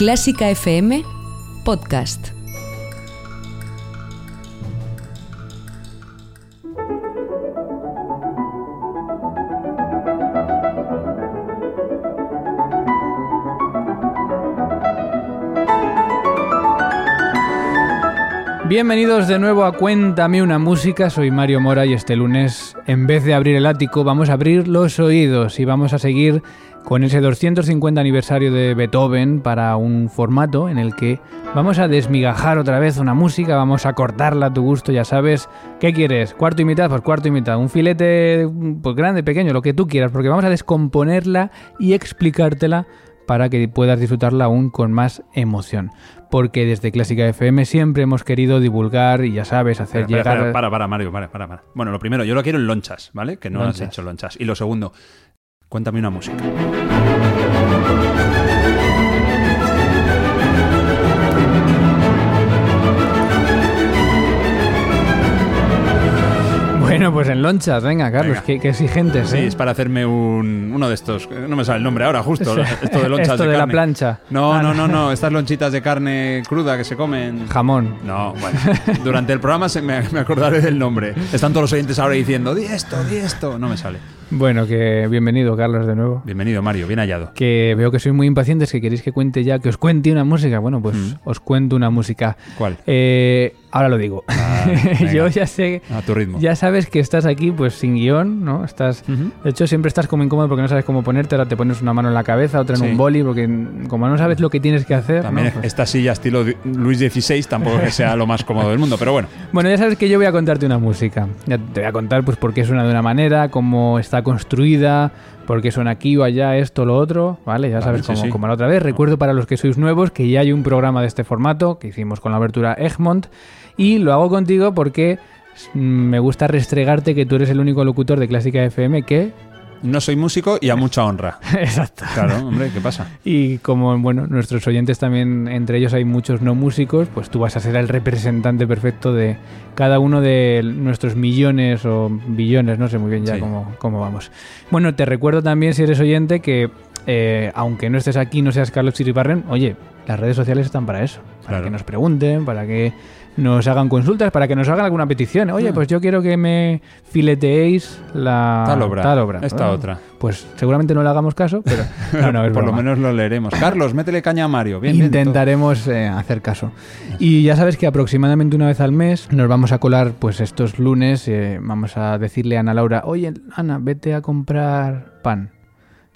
Clásica FM Podcast. Bienvenidos de nuevo a Cuéntame una música, soy Mario Mora y este lunes, en vez de abrir el ático, vamos a abrir los oídos y vamos a seguir con ese 250 aniversario de Beethoven para un formato en el que vamos a desmigajar otra vez una música, vamos a cortarla a tu gusto, ya sabes, ¿qué quieres? ¿Cuarto y mitad? Pues cuarto y mitad, un filete pues grande, pequeño, lo que tú quieras, porque vamos a descomponerla y explicártela para que puedas disfrutarla aún con más emoción. Porque desde Clásica FM siempre hemos querido divulgar y ya sabes, hacer llegar... para, para, Mario, para, para, para. Bueno, lo primero, yo lo quiero en lonchas, ¿vale? Que no Lonchas. has hecho lonchas. Y lo segundo, cuéntame una música. Bueno, pues en lonchas, venga, Carlos, Venga. qué, qué exigentes, Sí, ¿eh? es para hacerme un, uno de estos. No me sale el nombre ahora, justo. Esto de lonchas Esto de la carne. plancha. No, Ah, no, no, no. Estas lonchitas de carne cruda que se comen. Jamón. No, bueno. Durante el programa se me, me acordaré del nombre. Están todos los oyentes ahora diciendo, di esto, di esto. No me sale. Bueno, que bienvenido, Carlos, de nuevo. Bienvenido, Mario, bien hallado. Que veo que sois muy impacientes, que queréis que cuente ya, que os cuente una música. Bueno, pues Mm. os cuento una música. ¿Cuál? Eh, ahora lo digo. Ah. Yo ya sé, A tu ritmo. ya sabes que estás aquí pues sin guion, ¿no? Estás, Ujú. de hecho siempre estás como incómodo porque no sabes cómo ponerte, ahora te pones una mano en la cabeza, otra en Sí. un boli, porque como no sabes lo que tienes que hacer, También ¿no? Pues- esta silla estilo Luis XVI tampoco que sea lo más cómodo del mundo, pero bueno. Bueno, ya sabes que yo voy a contarte una música. Ya te voy a contar pues por qué suena de una manera, cómo está construida, por qué suena aquí o allá, esto, lo otro, ¿vale? Ya Vale, sabes sí. como la otra vez. Recuerdo para los que sois nuevos que ya hay un programa de este formato que hicimos con la abertura Egmont y lo hago contigo porque mm, me gusta restregarte que tú eres el único locutor de Clásica FM que... No soy músico y a mucha honra. Exacto. Claro, hombre, ¿qué pasa? Y como, bueno, nuestros oyentes también, entre ellos hay muchos no músicos, pues tú vas a ser el representante perfecto de cada uno de nuestros millones o billones, no sé muy bien ya Sí. cómo, cómo vamos. Bueno, te recuerdo también, si eres oyente, que eh, aunque no estés aquí, no seas Carlos Chiriparren, oye, las redes sociales están para eso, para Claro. que nos pregunten, para que nos hagan consultas, para que nos hagan alguna petición. Oye, Mm. pues yo quiero que me fileteéis la Tal obra. tal obra. Esta Bueno, otra. Pues seguramente no le hagamos caso, pero no, no, es Por lo menos lo leeremos. Carlos, métele caña a Mario. Bien, bien, Intentaremos eh, hacer caso. Y ya sabes que aproximadamente una vez al mes nos vamos a colar, pues estos lunes, eh, vamos a decirle a Ana Laura, oye, Ana, vete a comprar pan.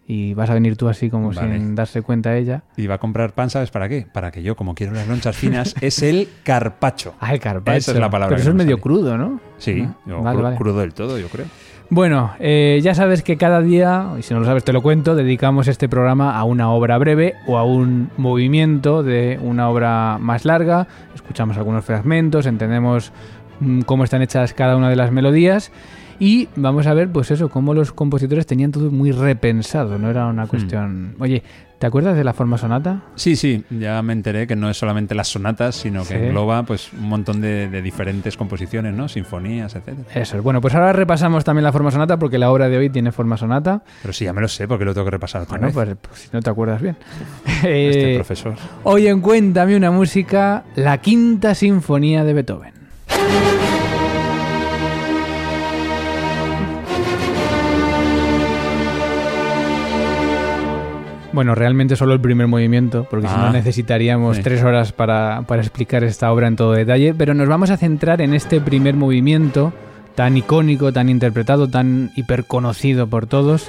Y vas a venir tú así como Vale. sin darse cuenta ella. Y va a comprar pan, ¿sabes para qué? Para que yo, como quiero las lonchas finas, es el carpacho. Ah, el carpaccio. Esa es la palabra Pero eso es no me medio sale. crudo, ¿no? Sí, Ah, yo vale, cru- vale. crudo del todo, yo creo. Bueno, eh, ya sabes que cada día, y si no lo sabes te lo cuento, dedicamos este programa a una obra breve o a un movimiento de una obra más larga. Escuchamos algunos fragmentos, entendemos mm, cómo están hechas cada una de las melodías y vamos a ver, pues eso, cómo los compositores tenían todo muy repensado, no era una cuestión... Oye, ¿te acuerdas de la forma sonata? Sí, sí, ya me enteré que no es solamente las sonatas, sino que Sí. engloba pues un montón de, de diferentes composiciones, ¿no? Sinfonías, etcétera. Eso es. Bueno, pues ahora repasamos también la forma sonata porque la obra de hoy tiene forma sonata. Pero sí, ya me lo sé, porque lo tengo que repasar otra Bueno, vez. pues, pues si no te acuerdas bien. Este Eh, profesor. Hoy en Cuéntame una música, la quinta sinfonía de Beethoven. Bueno, realmente solo el primer movimiento, porque si no Ah, necesitaríamos sí. tres horas para, para explicar esta obra en todo detalle, pero nos vamos a centrar en este primer movimiento tan icónico, tan interpretado, tan hiperconocido por todos.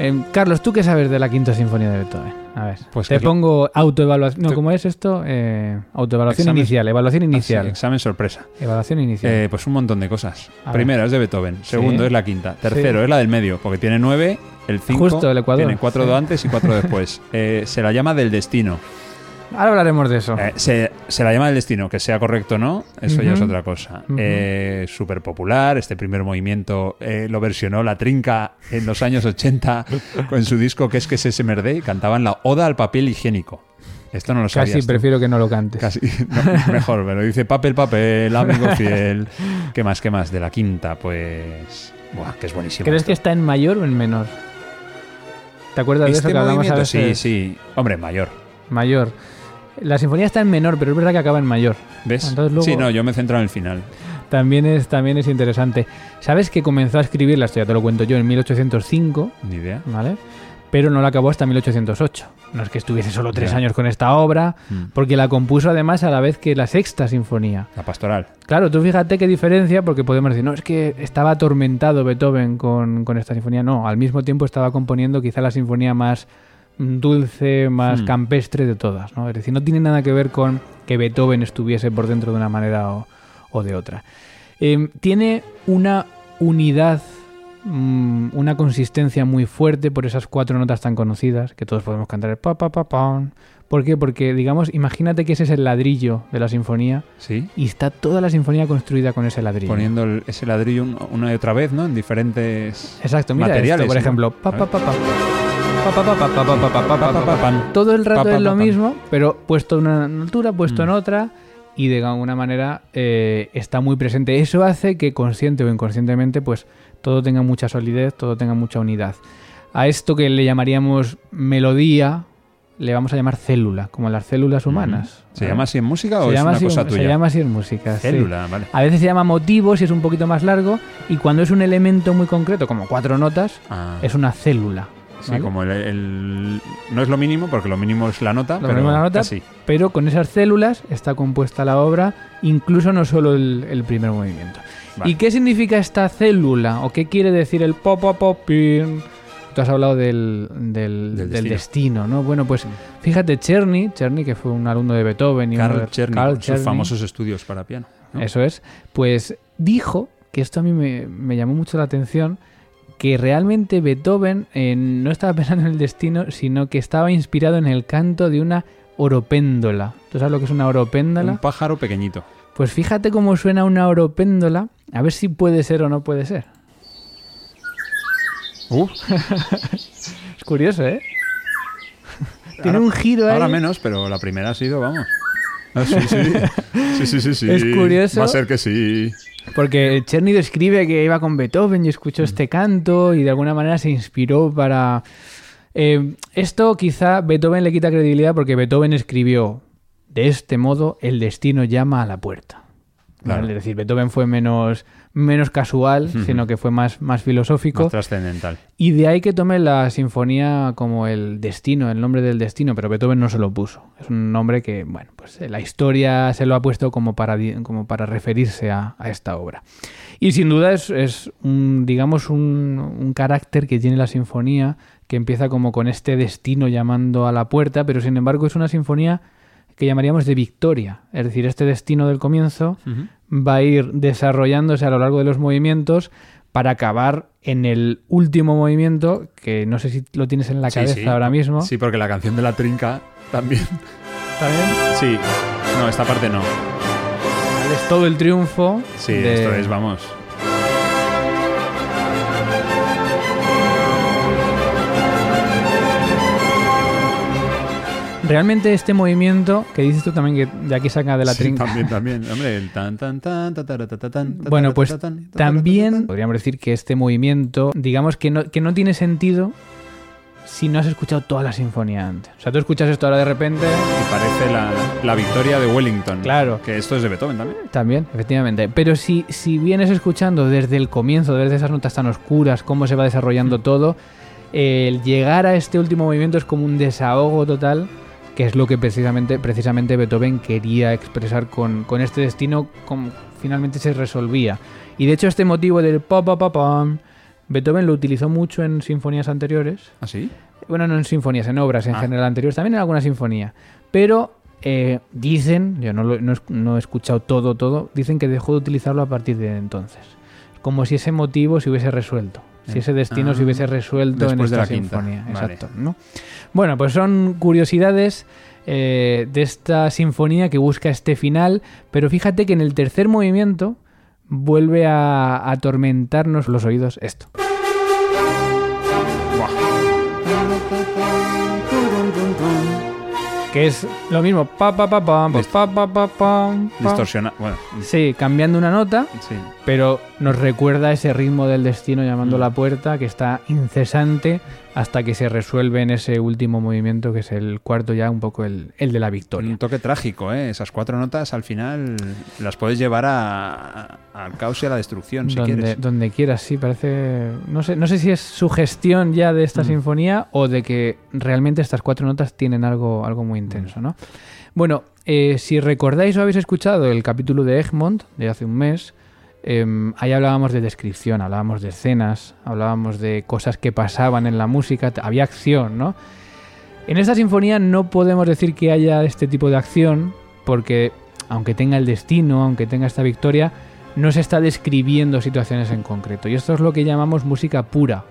Eh, Carlos, ¿tú qué sabes de la quinta sinfonía de Beethoven? A ver, Pues te pongo autoevaluación. No, ¿cómo es esto? Eh, autoevaluación Examen- inicial, evaluación Ah, sí, inicial. examen sorpresa. evaluación inicial. Eh, pues un montón de cosas. A Primero es de Beethoven. Segundo Sí. es la quinta. Tercero Sí. es la del medio, porque tiene nueve. El cinco Justo, el Ecuador. tiene cuatro Sí. de antes y cuatro después. Eh, se la llama del destino. Ahora hablaremos de eso. Eh, se, se la llama del destino, que sea correcto o no, eso ya es otra cosa. Ujú. Eh, Súper popular, este primer movimiento lo versionó La Trinca en los años 80 con su disco que es que es ese Merde y cantaban la Oda al papel higiénico. Esto no lo Casi sabías. tú. prefiero que no lo cantes. Casi, no, mejor, pero dice papel, papel, amigo fiel. ¿Qué más, qué más? De la quinta, pues... Buah, que es buenísimo. ¿Crees esto. que está en mayor o en menor? ¿Te acuerdas de Este eso que hablamos a veces? sí, sí. Hombre, mayor. mayor. La sinfonía está en menor, pero es verdad que acaba en mayor. ¿Ves? Entonces luego- Sí, no, yo me he centrado en el final. También es, también es interesante. ¿Sabes que comenzó a escribirla, esto ya te lo cuento yo, en 1805, Ni idea. ¿vale? Pero no la acabó hasta 1808. No es que estuviese solo tres años con esta obra, Mm. porque la compuso además a la vez que la sexta sinfonía. La pastoral. Claro, tú fíjate qué diferencia, porque podemos decir, no, es que estaba atormentado Beethoven con, con esta sinfonía. No, al mismo tiempo estaba componiendo quizá la sinfonía más mm, dulce, más Hmm. campestre de todas. ¿no? Es decir, no tiene nada que ver con que Beethoven estuviese por dentro de una manera o, o de otra. Eh, tiene una unidad, una consistencia muy fuerte por esas cuatro notas tan conocidas que todos podemos cantar el pa pa pa pa. ¿Por qué? Porque digamos, imagínate que ese es el ladrillo de la sinfonía. Sí. Y está toda la sinfonía construida con ese ladrillo. Poniendo ese ladrillo una y otra vez, ¿no? En diferentes Exacto, mira materiales, esto, por ¿no? ejemplo. Todo el rato es lo mismo, pero puesto en una altura, puesto en otra, y de alguna manera está muy presente. Eso hace que consciente o inconscientemente, pues todo tenga mucha solidez, todo tenga mucha unidad. A esto que le llamaríamos melodía le vamos a llamar célula, como las células humanas. ¿Se llama así en música o Se es llama una así- cosa se tuya? llama así en música. sí. Célula, vale. A veces se llama motivo si es un poquito más largo y cuando es un elemento muy concreto, como cuatro notas, Ah, es una célula. sí, ¿vale? como el, el- No es lo mínimo, porque lo mínimo es la nota, Lo pero mínimo es la nota. casi. Pero con esas células está compuesta la obra, incluso no solo el, el primer movimiento. Vale. ¿Y qué significa esta célula? ¿O qué quiere decir el pop pop pop pin? Tú has hablado del, del, Del del destino. destino, ¿no? Bueno, pues fíjate, Czerny, Czerny que fue un alumno de Beethoven y Carl de- Czerny, Carl sus famosos estudios para piano. ¿no? Eso es. Pues dijo, que esto a mí me, me llamó mucho la atención, que realmente Beethoven eh, no estaba pensando en el destino, sino que estaba inspirado en el canto de una oropéndola. ¿Tú sabes lo que es una oropéndola? Un pájaro pequeñito. Pues fíjate cómo suena una oropéndola, a ver si puede ser o no puede ser. Uh, Es curioso, ¿eh? Tiene Ahora- un giro ahí. ahora menos, pero la primera ha sido, vamos. Ah, sí, sí. Sí, sí, sí, sí. Es curioso. Va a ser que sí. Porque Cherny describe que iba con Beethoven y escuchó Mm. este canto y de alguna manera se inspiró para... Eh, esto quizá Beethoven le quita credibilidad porque Beethoven escribió de este modo el destino llama a la puerta. Claro. ¿Vale? Es decir, Beethoven fue menos, menos casual, sino que fue más, más filosófico. Más trascendental. Y de ahí que tome la sinfonía como el destino, el nombre del destino, pero Beethoven no se lo puso. Es un nombre que, bueno, pues eh, la historia se lo ha puesto como para, como para referirse a, a esta obra. Y sin duda es, es un, digamos, un, un carácter que tiene la sinfonía, que empieza como con este destino llamando a la puerta, pero sin embargo es una sinfonía que llamaríamos de victoria. Es decir, este destino del comienzo va a ir desarrollándose a lo largo de los movimientos para acabar en el último movimiento, que no sé si lo tienes en la Sí, cabeza sí. ahora mismo. Sí, porque la canción de la trinca también. ¿Está bien? Sí. No, esta parte no. Es todo el triunfo. Sí, de- esto es, vamos. Realmente este movimiento, que dices tú también que de aquí saca de la Sí, trinca. también, también. Hombre, el tan, tan, tan, ta, ta, ta, ta, tan, ta, Bueno, pues también ta, podríamos decir que este movimiento, digamos que no, que no tiene sentido si no has escuchado toda la sinfonía antes. O sea, tú escuchas esto ahora de repente, Y parece la, la victoria de Wellington. Claro. Que esto es de Beethoven también. También, efectivamente. Pero si, si vienes escuchando desde el comienzo, desde esas notas tan oscuras, cómo se va desarrollando todo, el llegar a este último movimiento es como un desahogo total, que es lo que precisamente, precisamente Beethoven quería expresar con, con este destino, como finalmente se resolvía. Y de hecho este motivo del pa pa pa pam, Beethoven lo utilizó mucho en sinfonías anteriores. ¿Ah, sí? Bueno, no en sinfonías, en obras en Ah. general anteriores, también en alguna sinfonía. Pero eh, dicen, yo no, lo- no, no he escuchado todo, todo, dicen que dejó de utilizarlo a partir de entonces. Como si ese motivo se hubiese resuelto. Si Eh, ese destino ah, se hubiese resuelto en después de esta la quinta, sinfonía. vale. Exacto. ¿no? Bueno, pues son curiosidades eh, de esta sinfonía que busca este final. Pero fíjate que en el tercer movimiento vuelve a atormentarnos los oídos esto. Que es lo mismo, pa pa pa pam, pa pa pa pa pa. Distorsiona. Bueno, Sí, cambiando una nota, sí. Pero nos recuerda ese ritmo del destino llamando Mm. a la puerta que está incesante hasta que se resuelve en ese último movimiento que es el cuarto ya un poco el, el de la victoria. Un toque trágico, ¿eh? Esas cuatro notas al final las puedes llevar a- al caos y a la destrucción, si donde, quieres. donde quieras, sí, parece... No sé, no sé si es sugestión ya de esta Mm. sinfonía o de que realmente estas cuatro notas tienen algo, algo muy intenso, ¿no? Bueno, eh, si recordáis o habéis escuchado el capítulo de Egmont de hace un mes, eh, ahí hablábamos de descripción, hablábamos de escenas, hablábamos de cosas que pasaban en la música, había acción, ¿no? En esta sinfonía no podemos decir que haya este tipo de acción, porque aunque tenga el destino, aunque tenga esta victoria, no se está describiendo situaciones en concreto. Y esto es lo que llamamos música pura.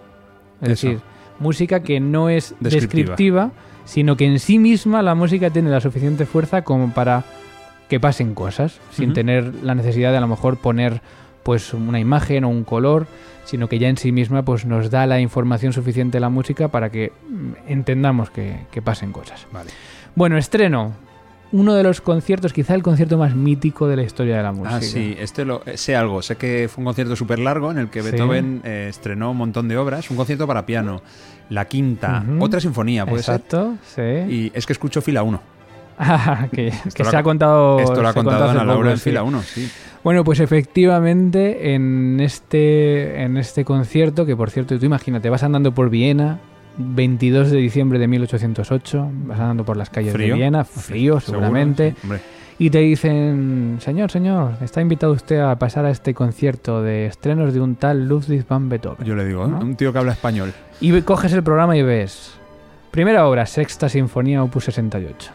Es Eso. decir, música que no es Descriptiva. descriptiva, sino que en sí misma la música tiene la suficiente fuerza como para que pasen cosas, sin tener la necesidad de a lo mejor poner pues una imagen o un color, sino que ya en sí misma pues nos da la información suficiente la música para que mm, entendamos que, que pasen cosas. Vale. Bueno, estreno. Uno de los conciertos, quizá el concierto más mítico de la historia de la música. Ah, sí, este lo, eh, sé algo. Sé que fue un concierto súper largo en el que Sí. Beethoven eh, estrenó un montón de obras. Un concierto para piano, la quinta, otra sinfonía, puede Exacto, sí. Y es que escucho fila 1. Ah, que se ha- contado. Esto lo ha contado hace Ana Laura poco, en sí. fila 1, sí. Bueno, pues efectivamente en este, en este concierto, que por cierto, tú imagínate, vas andando por Viena, 22 de diciembre de 1808, vas andando por las calles Frío. de Viena, frío seguramente, sí, y te dicen, señor, señor, está invitado usted a pasar a este concierto de estrenos de un tal Ludwig van Beethoven. Yo le digo. ¿No? un tío que habla español. Y coges el programa y ves, primera obra, Sexta Sinfonía, Opus 68.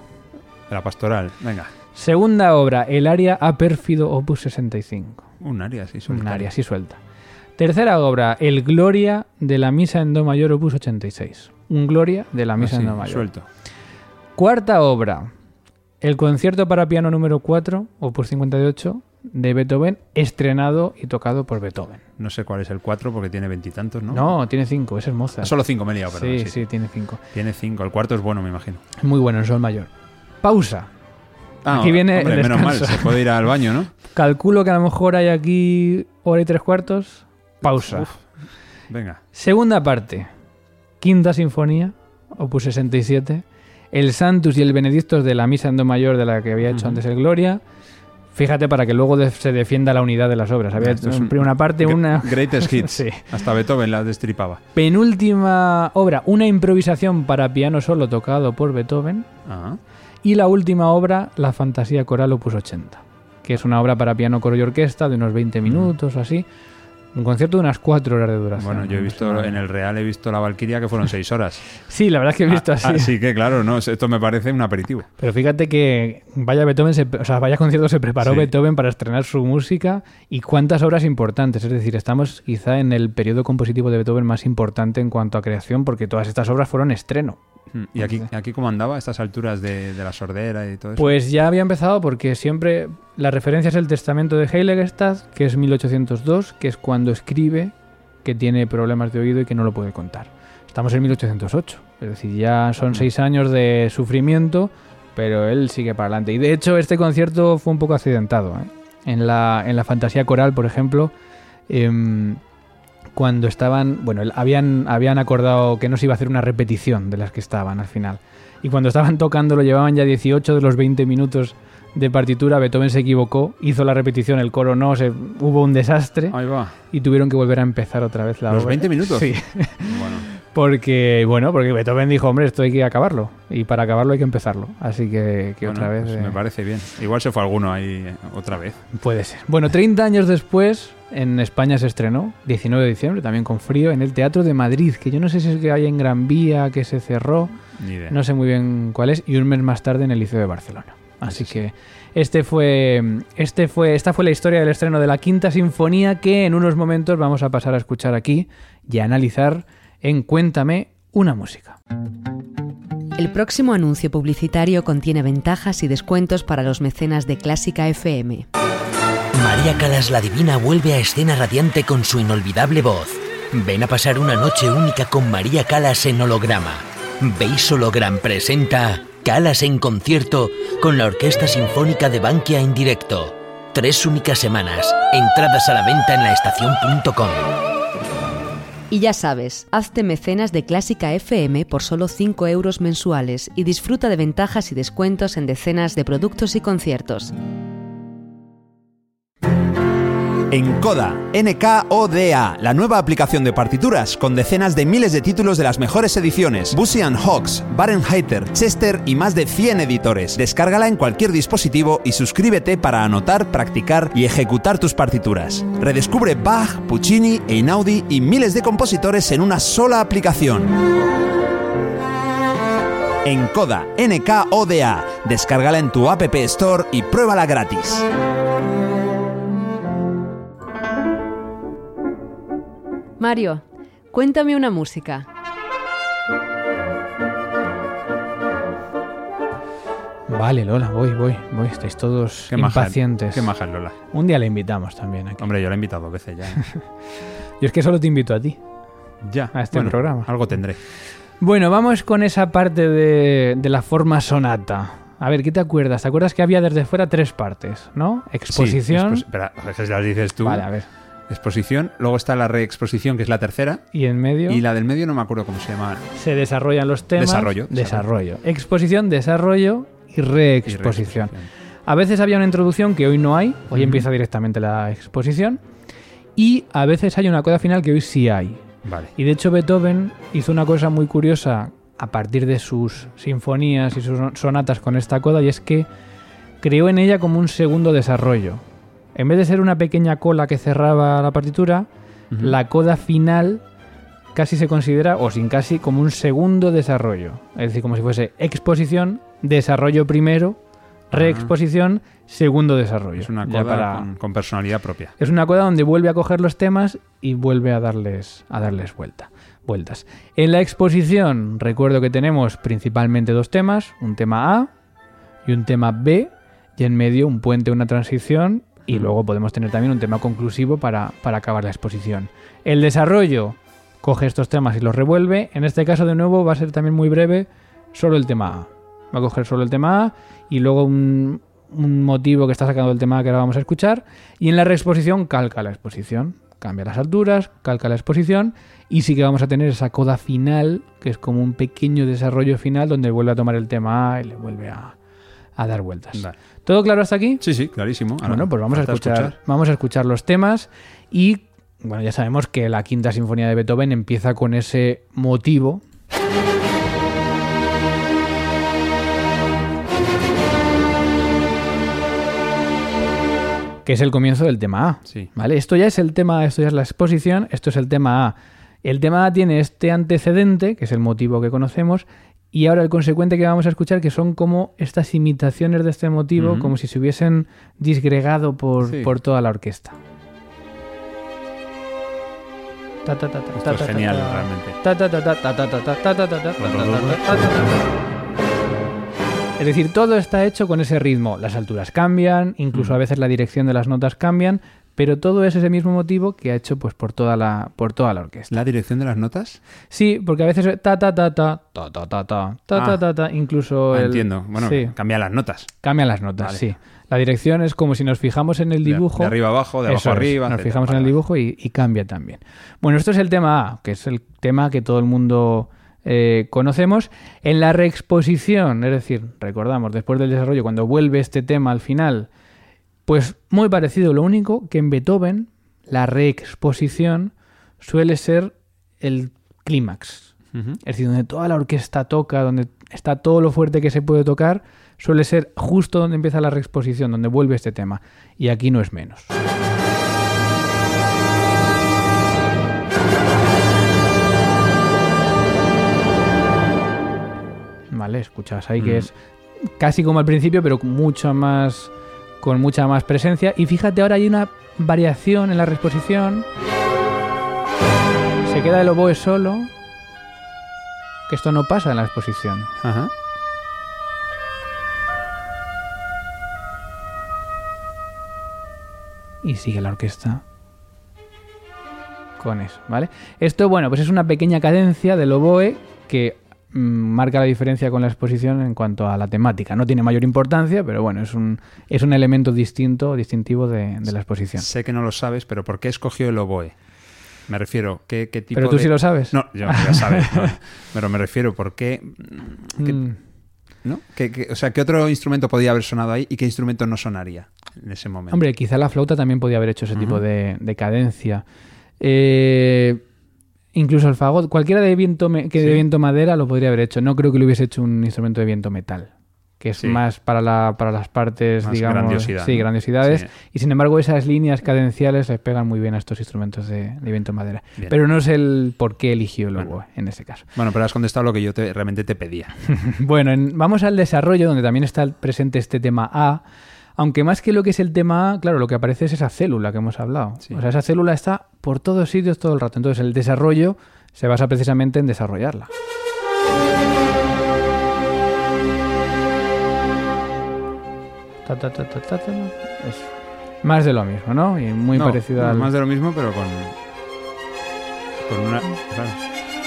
De la pastoral. Venga, Segunda obra, el aria a pérfido, Opus 65. un área así Un solitario. aria así suelta. Tercera obra, el Gloria de la Misa en Do mayor, opus 86. Un Gloria de la Misa Así, en Do mayor. suelto. Cuarta obra, el concierto para piano número 4, opus 58, de Beethoven, estrenado y tocado por Beethoven. No sé cuál es el 4 porque tiene veintitantos, ¿no? No, tiene cinco, ese es Mozart. Solo 5 me he liado, perdón. sí, sí, tiene cinco. Tiene 5. El cuarto es bueno, me imagino. Muy bueno, en sol mayor. Pausa. Ah, Aquí viene hombre, el menos mal, se puede ir al baño, ¿no? Calculo que a lo mejor hay aquí hora y tres cuartos. Pausa. Uf. Venga. Segunda parte. Quinta Sinfonía, opus 67. El Santus y el Benedictus de la Misa en Do mayor de la que había hecho Ujú. antes el Gloria. Fíjate para que luego de- se defienda la unidad de las obras. Había Esto es un- una parte, una... Greatest Hits. Sí. Hasta Beethoven la destripaba. Penúltima obra, una improvisación para piano solo tocado por Beethoven. Ah, Y la última obra, la Fantasía Coral opus 80, que es una obra para piano, coro y orquesta de unos 20 minutos o así. Un concierto de unas 4 horas de duración. bueno, yo he visto en el Real he visto la Valquiria que fueron 6 horas. Sí, la verdad es que he visto Ah, así. Así que claro, no, esto me parece un aperitivo. Pero fíjate que vaya Beethoven, se- o sea, vaya concierto se preparó Sí. Beethoven para estrenar su música y cuántas obras importantes. Es decir, estamos quizá en el periodo compositivo de Beethoven más importante en cuanto a creación, porque todas estas obras fueron estreno. Mm, ¿Y aquí, aquí cómo andaba a estas alturas de, de la sordera y todo eso? Pues ya había empezado porque siempre la referencia es el testamento de Heiligenstadt, que es 1802, que es cuando escribe que tiene problemas de oído y que no lo puede contar. Estamos en 1808, es decir, ya son seis años de sufrimiento, pero él sigue para adelante. Y de hecho este concierto fue un poco accidentado. ¿eh? En, la, en la fantasía coral, por ejemplo, em, cuando estaban, bueno, habían, habían acordado que no se iba a hacer una repetición de las que estaban al final. Y cuando estaban tocando lo llevaban ya 18 de los 20 minutos de partitura, Beethoven se equivocó, hizo la repetición, el coro no, se, hubo un desastre Ahí va. y tuvieron que volver a empezar otra vez la ¿Los obra. 20 minutos? Sí, Bueno, porque, bueno, porque Beethoven dijo, hombre, esto hay que acabarlo y para acabarlo hay que empezarlo. Así que, que bueno, otra vez... pues eh, me parece bien. Igual se fue alguno ahí eh, otra vez. Puede ser. Bueno, 30 años después, en España se estrenó, 19 de diciembre, también con frío, en el Teatro de Madrid, que yo no sé si es que hay en Gran Vía, que se cerró, Ni idea. no sé muy bien cuál es, y un mes más tarde en el Liceo de Barcelona. Así que este fue, este fue, esta fue la historia del estreno de la Quinta Sinfonía que en unos momentos vamos a pasar a escuchar aquí y a analizar en Cuéntame una música. El próximo anuncio publicitario contiene ventajas y descuentos para los mecenas de Clásica FM. María Calas la Divina vuelve a escena radiante con su inolvidable voz. Ven a pasar una noche única con María Calas en holograma. Beis Hologram presenta Calas en concierto con la Orquesta Sinfónica de Bankia en directo. Tres únicas semanas. Entradas a la venta en laestacion.com. Y ya sabes, hazte mecenas de Clásica FM por solo 5 euros mensuales y disfruta de ventajas y descuentos en decenas de productos y conciertos. Encoda, NKODA, la nueva aplicación de partituras con decenas de miles de títulos de las mejores ediciones, Busy Hawks, Barenheiter, Chester y más de 100 editores. Descárgala en cualquier dispositivo y suscríbete para anotar, practicar y ejecutar tus partituras. Redescubre Bach, Puccini, Einaudi y miles de compositores en una sola aplicación. Encoda, NKODA. Descárgala en tu App Store y pruébala gratis. Mario, cuéntame una música. Vale, Lola, voy, voy, voy. Estáis todos Qué maja- impacientes. Qué maja Lola. Un día le invitamos también aquí. Hombre, yo la he invitado dos veces ya. ¿eh? Yo es que solo te invito a ti. ya. A este programa. Algo tendré. Bueno, vamos con esa parte de, de la forma sonata. A ver, ¿qué te acuerdas? ¿Te acuerdas que había desde fuera tres partes, no? Exposición. Sí, espera, es que las dices tú. Vale, a ver. Exposición. Luego está la reexposición, que es la tercera. Y en medio Y la del medio no me acuerdo cómo se llama. se desarrollan los temas. Desarrollo, Desarrollo. Exposición, desarrollo y reexposición. Y A veces había una introducción que hoy no hay. Hoy empieza directamente la exposición. Y a veces hay una coda final que hoy sí hay. Vale. Y de hecho Beethoven hizo una cosa muy curiosa a partir de sus sinfonías y sus sonatas con esta coda y es que creó en ella como un segundo desarrollo. En vez de ser una pequeña cola que cerraba la partitura, la coda final casi se considera, o sin casi, como un segundo desarrollo. Es decir, como si fuese exposición, desarrollo primero, reexposición, segundo desarrollo. Es una coda para- con, con personalidad propia. es una coda donde vuelve a coger los temas y vuelve a darles, a darles vuelta, vueltas. En la exposición recuerdo que tenemos principalmente dos temas, un tema A y un tema B, y en medio un puente, una transición, y luego podemos tener también un tema conclusivo para, para acabar la exposición. El desarrollo coge estos temas y los revuelve. En este caso, de nuevo, va a ser también muy breve, solo el tema A. Va a coger solo el tema A y luego un, un motivo que está sacando del tema A que ahora vamos a escuchar. Y en la reexposición calca la exposición. Cambia las alturas, calca la exposición y sí que vamos a tener esa coda final, que es como un pequeño desarrollo final donde vuelve a tomar el tema A y le vuelve a, a dar vueltas. Vale. ¿Todo claro hasta aquí? Sí, sí, clarísimo. Ahora, Bueno, pues vamos a falta escuchar, vamos a escuchar los temas y bueno, ya sabemos que la quinta sinfonía de Beethoven empieza con ese motivo. que es el comienzo del tema A. Sí. ¿Vale? Esto ya es el tema, esto ya es la exposición, esto es el tema A. El tema A tiene este antecedente, que es el motivo que conocemos, y ahora el consecuente que vamos a escuchar, que son como estas imitaciones de este motivo, como si se hubiesen disgregado por, por toda la orquesta. Genial, realmente. Es decir, todo está hecho con ese ritmo. Las alturas cambian, incluso a veces la dirección de las notas cambian, pero todo es ese mismo motivo que ha hecho pues por toda la por toda la orquesta. ¿La dirección de las notas? Sí, porque a veces es ta ta ta ta ta ta ta ta ta ta Ah. ta ta incluso Ah, el- entiendo. Bueno, sí, cambia las notas. cambian las notas, Vale. sí. La dirección es como si nos fijamos en el dibujo De, arriba abajo, de abajo arriba. Nos fijamos en el dibujo y, y cambia también. Bueno, esto es el tema A, que es el tema que todo el mundo eh, conocemos. En la reexposición, es decir, recordamos, después del desarrollo, cuando vuelve este tema al final, pues muy parecido. Lo único que en Beethoven, la reexposición suele ser el clímax. vale. Ujú. Es decir, donde toda la orquesta toca, donde está todo lo fuerte que se puede tocar, suele ser justo donde empieza la reexposición, donde vuelve este tema. Y aquí no es menos. Vale, escuchas ahí que Mm. es casi como al principio, pero con mucha más con mucha más presencia. Y fíjate, ahora hay una variación en la reexposición. Se queda el oboe solo. Que esto no pasa en la exposición. Ajá. Y sigue la orquesta con eso, ¿vale? Esto, bueno, pues es una pequeña cadencia del oboe que marca la diferencia con la exposición en cuanto a la temática. No tiene mayor importancia, pero bueno, es un, es un elemento distinto, distintivo de, de la exposición. Sé que no lo sabes, pero ¿por qué escogió el oboe? Me refiero, ¿qué, qué tipo Pero tú de- sí lo sabes. No, yo ya sabes. no. Pero me refiero, ¿por qué? qué- Mm. ¿no? ¿Qué- qué- o sea, ¿qué otro instrumento podía haber sonado ahí y qué instrumento no sonaría en ese momento? Hombre, quizá la flauta también podía haber hecho ese tipo de, de cadencia. Eh, incluso el fagot, cualquiera de viento me- que de viento madera lo podría haber hecho. No creo que lo hubiese hecho un instrumento de viento metal, que es Sí. más para, la, para las partes, Más digamos, grandiosidad, sí, ¿no? grandiosidades. Sí. Y sin embargo, esas líneas cadenciales les pegan muy bien a estos instrumentos de, de viento madera. Bien. Pero no sé el por qué eligió luego Bueno. en ese caso. Bueno, pero has contestado lo que yo te- realmente te pedía. Bueno, en- vamos al desarrollo, donde también está presente este tema A. Aunque más que lo que es el tema A, claro, lo que aparece es esa célula que hemos hablado. Sí. O sea, esa célula está por todos sitios todo el rato. Entonces, el desarrollo se basa precisamente en desarrollarla. Ta, ta, ta, más de lo mismo, ¿no? Y muy No, parecido no, al... Más de lo mismo, pero con. Con una. claro,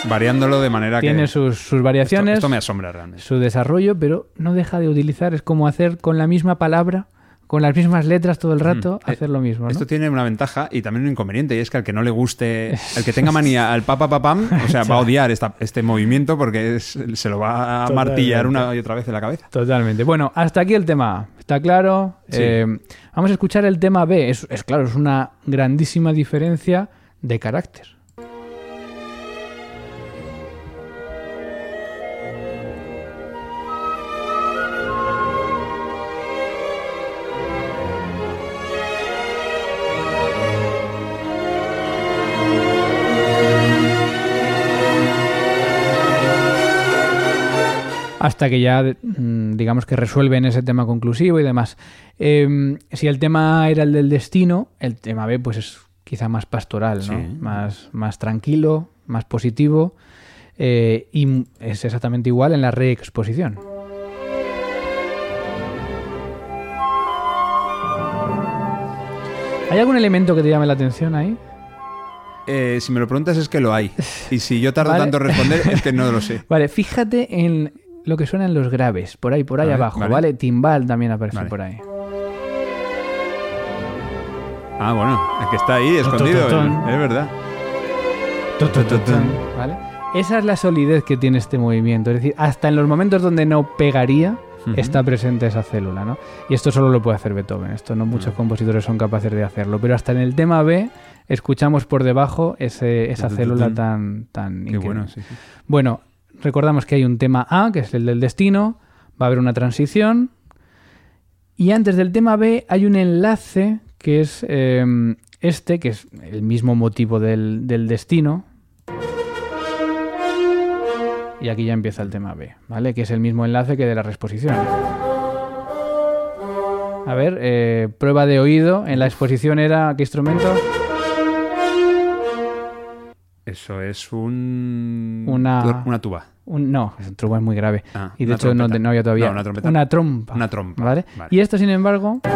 variándolo de manera Tiene que. sus, sus esto, variaciones. esto me asombra realmente. su desarrollo, pero no deja de utilizar, es como hacer con la misma palabra, con las mismas letras todo el rato, Mm. hacer lo mismo, ¿no? Esto tiene una ventaja y también un inconveniente, y es que al que no le guste, al que tenga manía al papa papam, o sea, va a odiar esta- este movimiento porque es- se lo va a Totalmente. martillar una y otra vez en la cabeza. Totalmente. Bueno, hasta aquí el tema A. ¿Está claro? Sí. Eh, vamos a escuchar el tema B. Es, es claro, es una grandísima diferencia de carácter. Hasta que ya, mm, digamos que resuelven ese tema conclusivo y demás. Eh, si el tema A era el del destino, el tema B pues es quizá más pastoral, ¿no? Sí. más, más tranquilo, más positivo eh, y es exactamente igual en la reexposición. ¿Hay algún elemento que te llame la atención ahí? Eh, si me lo preguntas es que lo hay. Y si yo tardo Vale. tanto en responder es que no lo sé. Vale, fíjate en lo que suenan los graves, por ahí, por ahí ver, abajo, vale. ¿vale? Timbal también aparece Vale. por ahí. Ah, bueno, es que está ahí escondido, es verdad. ¿Vale? Esa es la solidez que tiene este movimiento. Es decir, hasta en los momentos donde no pegaría, está presente esa célula, ¿no? Y esto solo lo puede hacer Beethoven. Esto no muchos Mm. compositores son capaces de hacerlo. Pero hasta en el tema B escuchamos por debajo ese- esa célula tan, tan Qué increíble. bueno, sí, sí. Bueno, recordamos que hay un tema A, que es el del destino, va a haber una transición, y antes del tema B hay un enlace que es eh, este, que es el mismo motivo del, del destino. Y aquí ya empieza el tema B, ¿vale? Que es el mismo enlace que de la exposición. A ver, eh, prueba de oído. En la exposición era, ¿qué instrumento? Eso es un... Una- Una tuba. Un, no, el truco es muy grave. Ah, y de hecho no, no había todavía. No, una trompeta. Una trompa. Una trompa, ¿Vale? vale. Y esto, sin embargo, es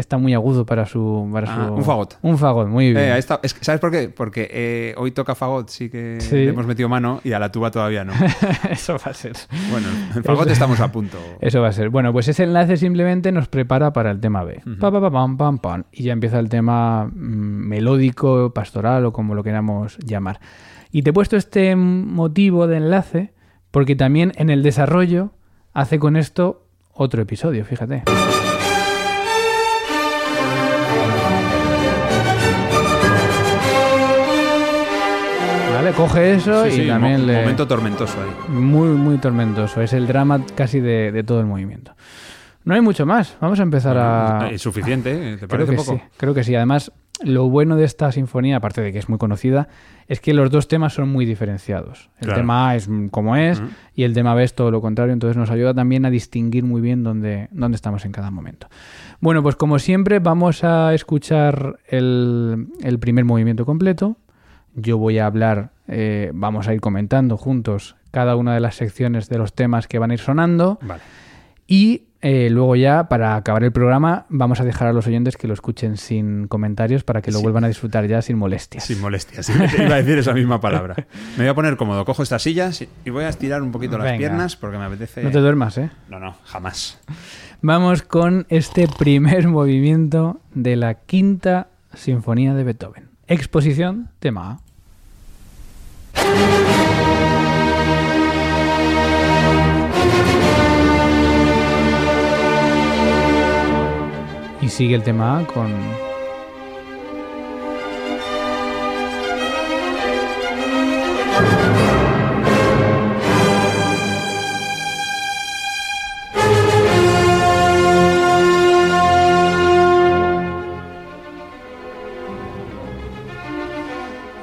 que está muy agudo para su. Para Ah, su- un fagot. Un fagot, muy bien. Eh, ahí está. Es que, ¿Sabes por qué? Porque eh, hoy toca fagot, sí que Sí. le hemos metido mano y a la tuba todavía no. Eso va a ser. Bueno, en fagot Eso- estamos a punto. Eso va a ser. Bueno, pues ese enlace simplemente nos prepara para el tema B. Pa, pa, pa, pam, pam, pam. Y ya empieza el tema mm, melódico, pastoral o como lo queramos llamar. Y te he puesto este motivo de enlace porque también en el desarrollo hace con esto otro episodio, fíjate. Coge eso Sí, y sí, también mo- le... momento tormentoso ahí. Muy, muy tormentoso. Es el drama casi de, de todo el movimiento. No hay mucho más. Vamos a empezar a... Es suficiente, ¿eh? ¿te Creo parece que poco? sí, creo que sí. Además, lo bueno de esta sinfonía, aparte de que es muy conocida, es que los dos temas son muy diferenciados. El Claro. tema A es como es y el tema B es todo lo contrario, entonces nos ayuda también a distinguir muy bien dónde, dónde estamos en cada momento. Bueno, pues como siempre vamos a escuchar el, el primer movimiento completo. Yo voy a hablar, eh, vamos a ir comentando juntos cada una de las secciones de los temas que van a ir sonando. Vale. Y eh, luego ya, para acabar el programa, vamos a dejar a los oyentes que lo escuchen sin comentarios para que lo Sí. vuelvan a disfrutar ya sin molestias. Sin molestias. sí, Iba a decir esa misma palabra. Me voy a poner cómodo. Cojo estas sillas y voy a estirar un poquito las piernas porque me apetece. No te duermas, ¿eh? No, no, jamás. Vamos con este primer movimiento de la quinta Sinfonía de Beethoven. Exposición, tema A. Y sigue el tema con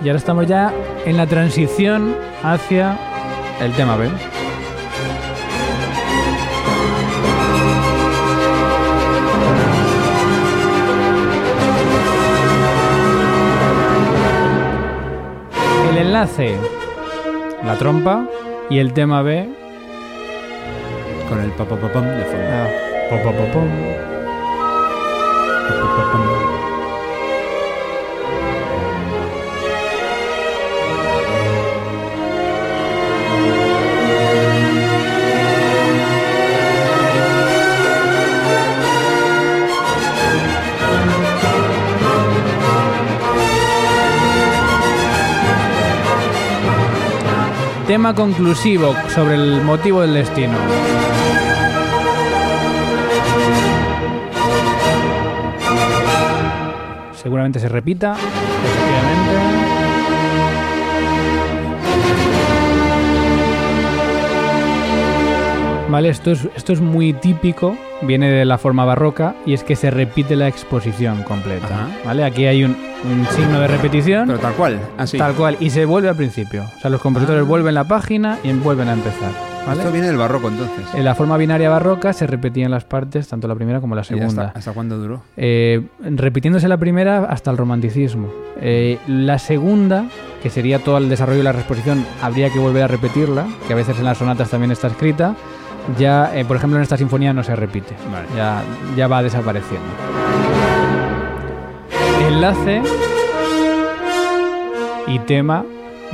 Y ahora estamos ya en la transición hacia el tema B. El enlace, la trompa y el tema B. Con el papapapam de fondo. ah. Papapapam. Conclusivo sobre el motivo del destino. Seguramente se repita, efectivamente. Vale, esto es, esto es muy típico, viene de la forma barroca y es que se repite la exposición completa. Ajá. ¿Vale? Aquí hay un, un signo de repetición. Pero tal cual, así. Tal cual, y se vuelve al principio. O sea, los compositores Ah. vuelven la página y vuelven a empezar. ¿vale? Esto viene del barroco entonces. En la forma binaria barroca se repetían las partes, tanto la primera como la ¿Y hasta, segunda. hasta cuándo duró? Eh, repitiéndose la primera hasta el romanticismo. Eh, la segunda, que sería todo el desarrollo de la reexposición, habría que volver a repetirla, que a veces en las sonatas también está escrita. Ya, eh, por ejemplo, en esta sinfonía no se repite. Vale. Ya, ya va desapareciendo. Enlace y tema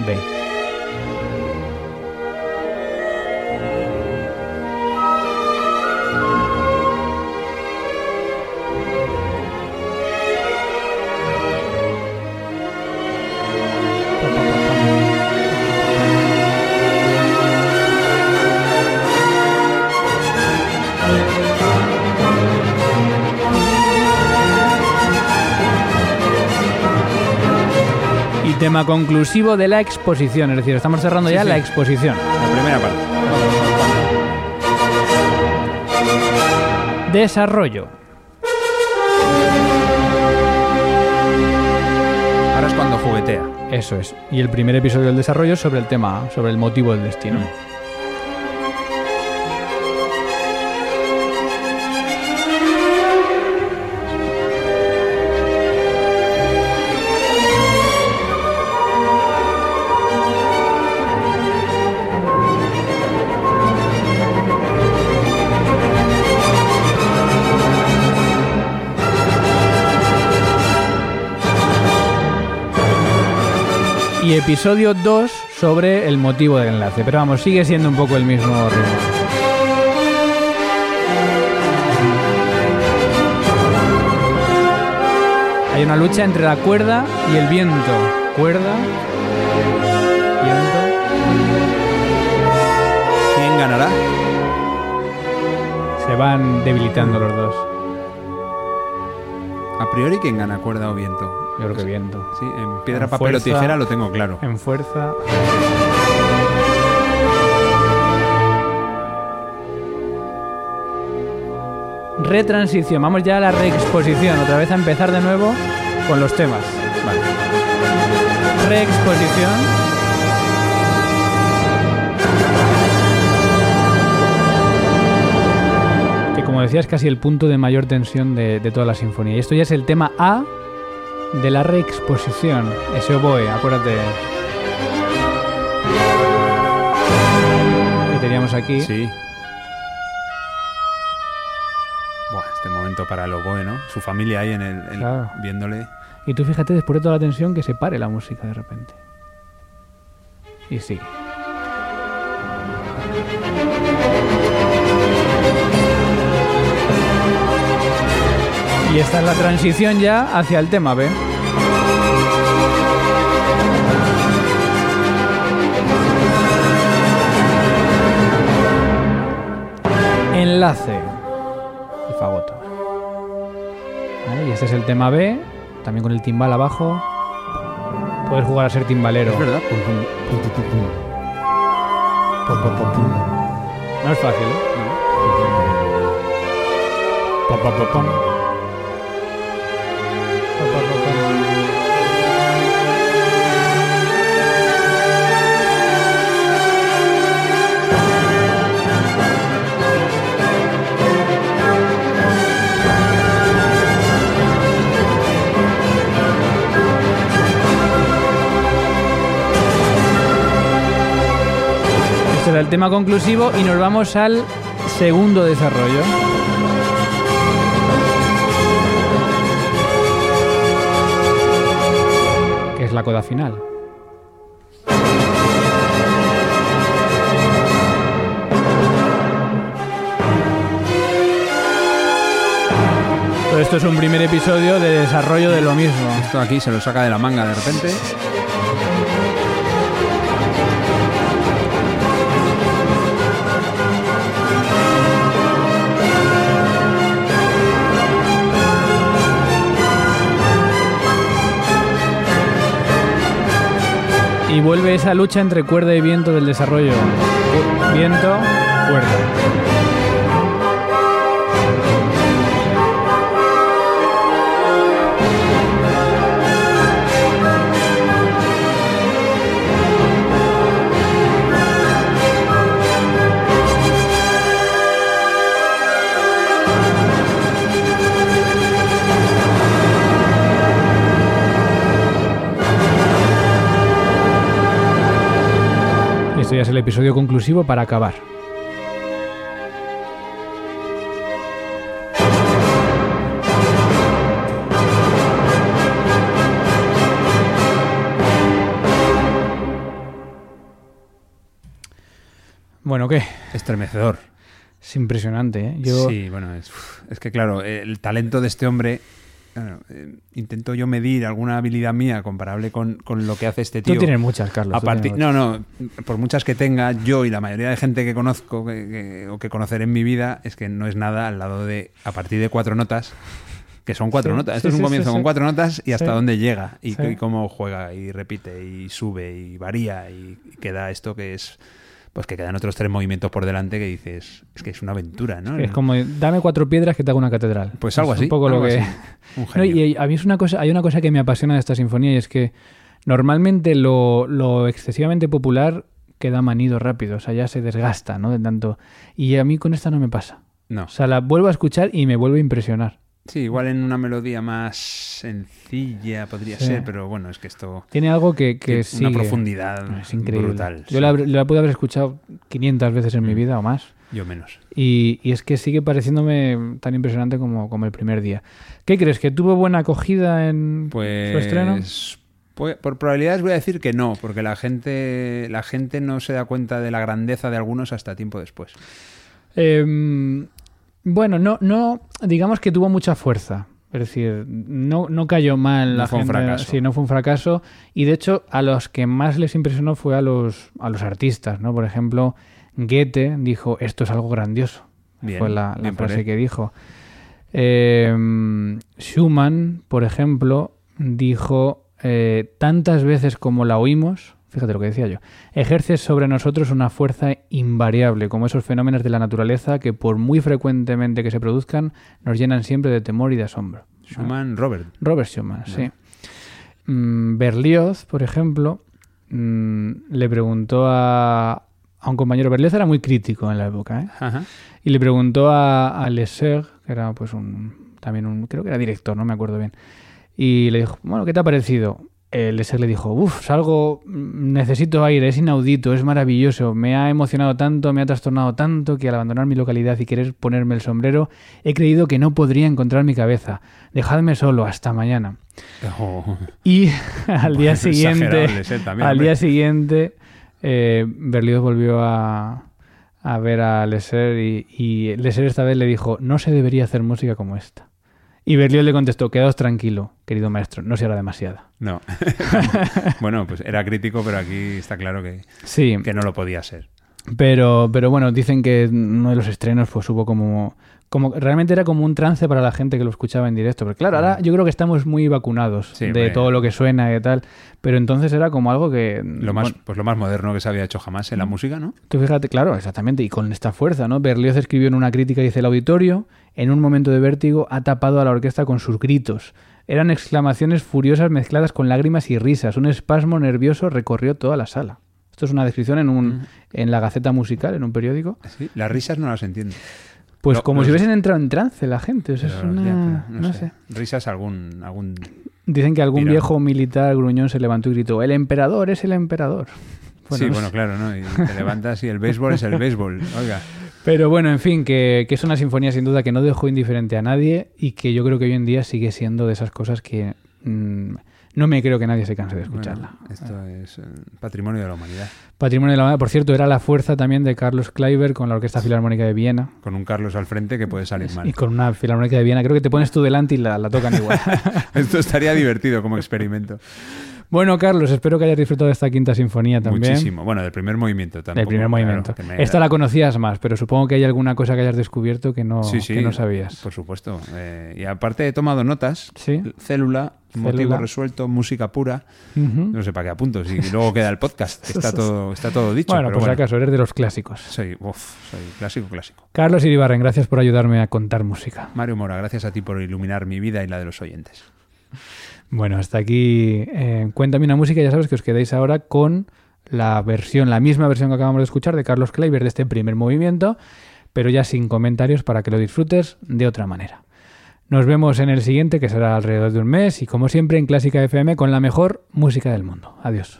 B. tema conclusivo de la exposición, es decir, estamos cerrando Sí, ya sí. la exposición. La primera parte. Desarrollo. Ahora es cuando juguetea. Eso es. Y el primer episodio del desarrollo es sobre el tema, sobre el motivo del destino. Y episodio 2 sobre el motivo del enlace. Pero vamos, sigue siendo un poco el mismo ritmo. Hay una lucha entre la cuerda y el viento. Cuerda, viento. ¿Quién ganará? Se van debilitando los dos. A priori, ¿quién gana? ¿Cuerda o viento? Yo creo que viento. Sí, en piedra, En papel o tijera lo tengo claro. En fuerza. Retransición. Vamos ya a la reexposición. Otra vez a empezar de nuevo con los temas. Vale. Reexposición. Decía es casi el punto de mayor tensión de, de toda la sinfonía. Y esto ya es el tema A de la reexposición. Ese oboe, acuérdate. Que teníamos aquí. Sí. Buah, este momento para el oboe, ¿no? Su familia ahí en el, en- Claro. viéndole. Y tú fíjate, después de toda la tensión, que se pare la música de repente. Y sigue. Y esta es la transición ya hacia el tema B. Enlace. El fagoto. Vale, y este es el tema B, también con el timbal abajo. Puedes jugar a ser timbalero. Es verdad. No es fácil, ¿eh? Pom, tema conclusivo y nos vamos al segundo desarrollo. Que es la coda final. Esto es un primer episodio de desarrollo de lo mismo. Esto aquí se lo saca de la manga de repente. Y vuelve esa lucha entre cuerda y viento del desarrollo. Viento, cuerda. Esto ya es el episodio conclusivo para acabar. Bueno, ¿qué? Estremecedor. Es impresionante, ¿eh? Yo, Sí, bueno, es que claro, el talento de este hombre. Claro, eh, intento yo medir alguna habilidad mía comparable con, con lo que hace este tío. tú tienes muchas, Carlos. A partir- no, no, por muchas que tenga, yo y la mayoría de gente que conozco que- que- o que conoceré en mi vida, es que no es nada al lado de, a partir de cuatro notas, que son cuatro Sí, notas. sí, Esto es un comienzo con cuatro notas y hasta dónde llega, y, cómo juega, y repite, y sube, y varía, y queda esto que es, pues que quedan otros tres movimientos por delante que dices, es que es una aventura, ¿no? Es como, dame cuatro piedras que te hago una catedral. Pues algo Es así. Un poco lo que... así. Un No, y a mí es una cosa, hay una cosa que me apasiona de esta sinfonía y es que normalmente lo, lo excesivamente popular queda manido rápido, o sea, ya se desgasta, ¿no? De tanto. Y a mí con esta no me pasa. No. O sea, la vuelvo a escuchar y me vuelve a impresionar. Sí, igual en una melodía más sencilla podría Sí. ser, pero bueno, es que esto Tiene algo que, que sigue. una profundidad Es increíble. brutal. Yo sí. la, la puedo haber escuchado 500 veces en mi Mm. vida o más. Yo menos. Y, y es que sigue pareciéndome tan impresionante como, como el primer día. ¿Qué crees? ¿Que tuvo buena acogida en su estreno? Pues, pues, por probabilidades voy a decir que no, porque la gente, la gente no se da cuenta de la grandeza de algunos hasta tiempo después. Eh, bueno, no, no, digamos que tuvo mucha fuerza. Es decir, no, no cayó mal No la fue un gente. fracaso. Sí, no fue un fracaso. Y de hecho, a los que más les impresionó fue a los, a los artistas, ¿no? Por ejemplo, Goethe dijo, esto es algo grandioso. Bien, fue la, frase que dijo. Eh, Schumann, por ejemplo, dijo eh, tantas veces como la oímos, fíjate lo que decía yo, ejerce sobre nosotros una fuerza invariable, como esos fenómenos de la naturaleza que por muy frecuentemente que se produzcan, nos llenan siempre de temor y de asombro. Schumann, Robert. Robert Schumann, sí. Mm, Berlioz, por ejemplo, mm, le preguntó a, a un compañero, Berlioz era muy crítico en la época, ¿eh? Ajá. Y le preguntó a, a Lesser, que era pues un también un creo que era director, no me acuerdo bien. Y le dijo, "Bueno, ¿qué te ha parecido?" Lesser le dijo, "Uf, salgo necesito aire, es inaudito, es maravilloso, me ha emocionado tanto, me ha trastornado tanto que al abandonar mi localidad y querer ponerme el sombrero, he creído que no podría encontrar mi cabeza. Dejadme solo hasta mañana." Oh, Y al día Bueno, siguiente también, al día siguiente, eh, Berlioz volvió a, a ver a Lesser y, y Lesser esta vez le dijo, no se debería hacer música como esta. Y Berlioz le contestó, quedaos tranquilo, querido maestro, no será demasiada. No. bueno, pues era crítico, pero aquí está claro que, Sí, que no lo podía ser. pero, pero bueno, dicen que uno de los estrenos pues hubo como, como... Realmente era como un trance para la gente que lo escuchaba en directo. Porque claro, ahora yo creo que estamos muy vacunados Sí, de todo lo que suena y tal. Pero entonces era como algo que... Lo más, bueno, pues lo más moderno que se había hecho jamás en la música, ¿no? Tú fíjate, claro, exactamente, y con esta fuerza, ¿no? Berlioz escribió en una crítica, dice, el auditorio, en un momento de vértigo, ha tapado a la orquesta con sus gritos. Eran exclamaciones furiosas mezcladas con lágrimas y risas. Un espasmo nervioso recorrió toda la sala. Esto es una descripción en, un, en la Gaceta Musical, en un periódico. Sí, Las risas no las entiendo. Pues como si hubiesen entrado en trance la gente. o sea, es una... ya, no, sé. Risas algún, algún... Dicen que algún viejo militar gruñón se levantó y gritó, el emperador es el emperador. Bueno, sí, no bueno, claro, ¿no? Y te levantas y el béisbol es el béisbol. Oiga. Pero bueno, en fin, que, que es una sinfonía sin duda que no dejó indiferente a nadie y que yo creo que hoy en día sigue siendo de esas cosas que mm, no me creo que nadie se canse de escucharla. Bueno, esto es eh, patrimonio de la humanidad. Patrimonio de la humanidad, por cierto, era la fuerza también de Carlos Kleiber con la Orquesta Filarmónica de Viena Con un Carlos al frente que puede salir mal. y con una Filarmónica de Viena. Creo que te pones tú delante y la, la tocan igual. Esto estaría divertido como experimento. Bueno, Carlos, espero que hayas disfrutado de esta quinta sinfonía también. Muchísimo. Bueno, del primer movimiento también. Del primer movimiento. Esta la conocías más, pero supongo que hay alguna cosa que hayas descubierto que no, Sí, sí. que no sabías. Por supuesto. Eh, y aparte he tomado notas. Sí. Célula, motivo Célula. resuelto, música pura. No sé para qué apunto. Si luego queda el podcast. que está todo, está todo dicho. Bueno, pero pues bueno. acaso, eres de los clásicos. Soy, uf, soy clásico, clásico. Carlos Iribarren, gracias por ayudarme a contar música. Mario Mora, gracias a ti por iluminar mi vida y la de los oyentes. Bueno, hasta aquí eh, Cuéntame una música. Ya sabes que os quedéis ahora con la versión, la misma versión que acabamos de escuchar de Carlos Kleiber de este primer movimiento, pero ya sin comentarios para que lo disfrutes de otra manera. Nos vemos en el siguiente, que será alrededor de un mes, y como siempre en Clásica FM con la mejor música del mundo. Adiós.